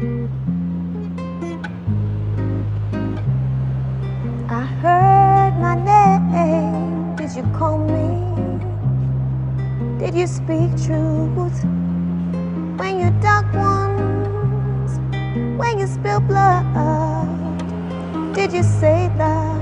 I heard my name. Did you call me? Did you speak truth? When you dug ones, when you spill blood, did you say love?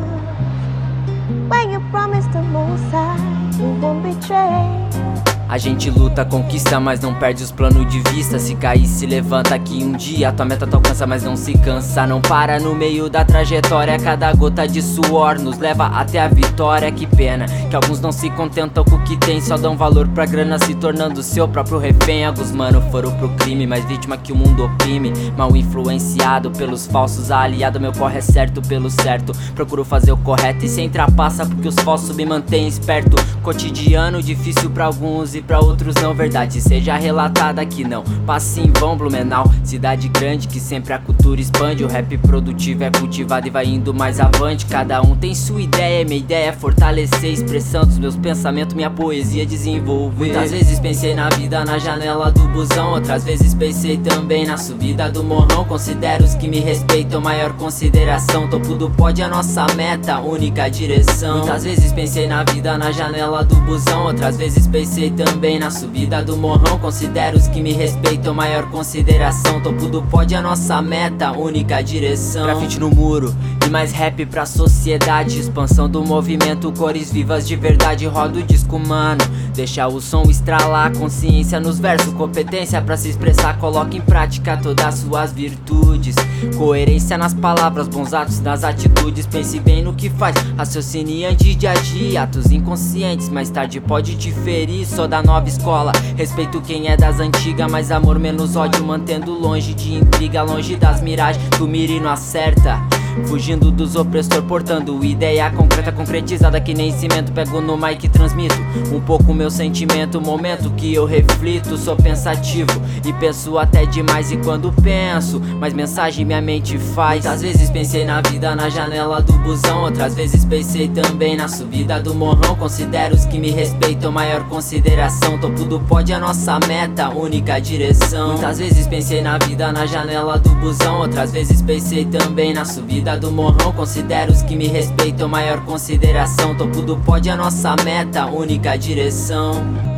When you promised the most high, you won't betray. A gente luta, conquista, mas não perde os planos de vista. Se cair, se levanta que um dia tua meta tu alcança, mas não se cansa. Não para no meio da trajetória. Cada gota de suor nos leva até a vitória. Que pena que alguns não se contentam com o que tem, só dão valor pra grana, se tornando seu próprio refém. Alguns mano foram pro crime, mais vítima que o mundo oprime. Mal influenciado pelos falsos, aliado meu corre é certo pelo certo. Procuro fazer o correto e sem trapaça, porque os falsos me mantêm esperto. Cotidiano difícil pra alguns e pra outros não verdade seja relatada que não. Passe em vão Blumenau cidade grande que sempre a cultura expande. O rap produtivo é cultivado e vai indo mais avante. Cada um tem sua ideia minha ideia é fortalecer a expressão dos meus pensamentos minha poesia desenvolver. Muitas vezes pensei na vida na janela do busão outras vezes pensei também na subida do morrão. Considero os que me respeitam maior consideração. Topo do pódio a nossa meta única direção. Muitas vezes pensei na vida na janela do busão outras vezes pensei também também na subida do morrão. Considero os que me respeitam maior consideração. Topo do pódio a nossa meta, única direção. Grafite no muro. E mais rap pra sociedade. Expansão do movimento, cores vivas de verdade. Roda o disco mano, deixa o som estralar. Consciência nos versos, competência pra se expressar. Coloca em prática todas suas virtudes. Coerência nas palavras, bons atos nas atitudes. Pense bem no que faz, raciocine antes de agir. Atos inconscientes, mais tarde pode te ferir. Só da nova escola. Respeito quem é das antigas, mas amor menos ódio Mantendo longe de intriga, longe das miragens. Do mira não acerta Fugindo dos opressor, portando ideia concreta, concretizada que nem cimento. Pego no mic e transmito um pouco meu sentimento. Momento que eu reflito, sou pensativo e penso até demais. E quando penso, mais mensagem minha mente faz. Às vezes pensei na vida na janela do busão, outras vezes pensei também na subida do morrão. Considero os que me respeitam, maior consideração. Topo do pódio a nossa meta, única direção. Muitas vezes pensei na vida na janela do busão, outras vezes pensei também na subida do morrão. Considero os que me respeitam maior consideração. Topo do pódio a nossa meta, única direção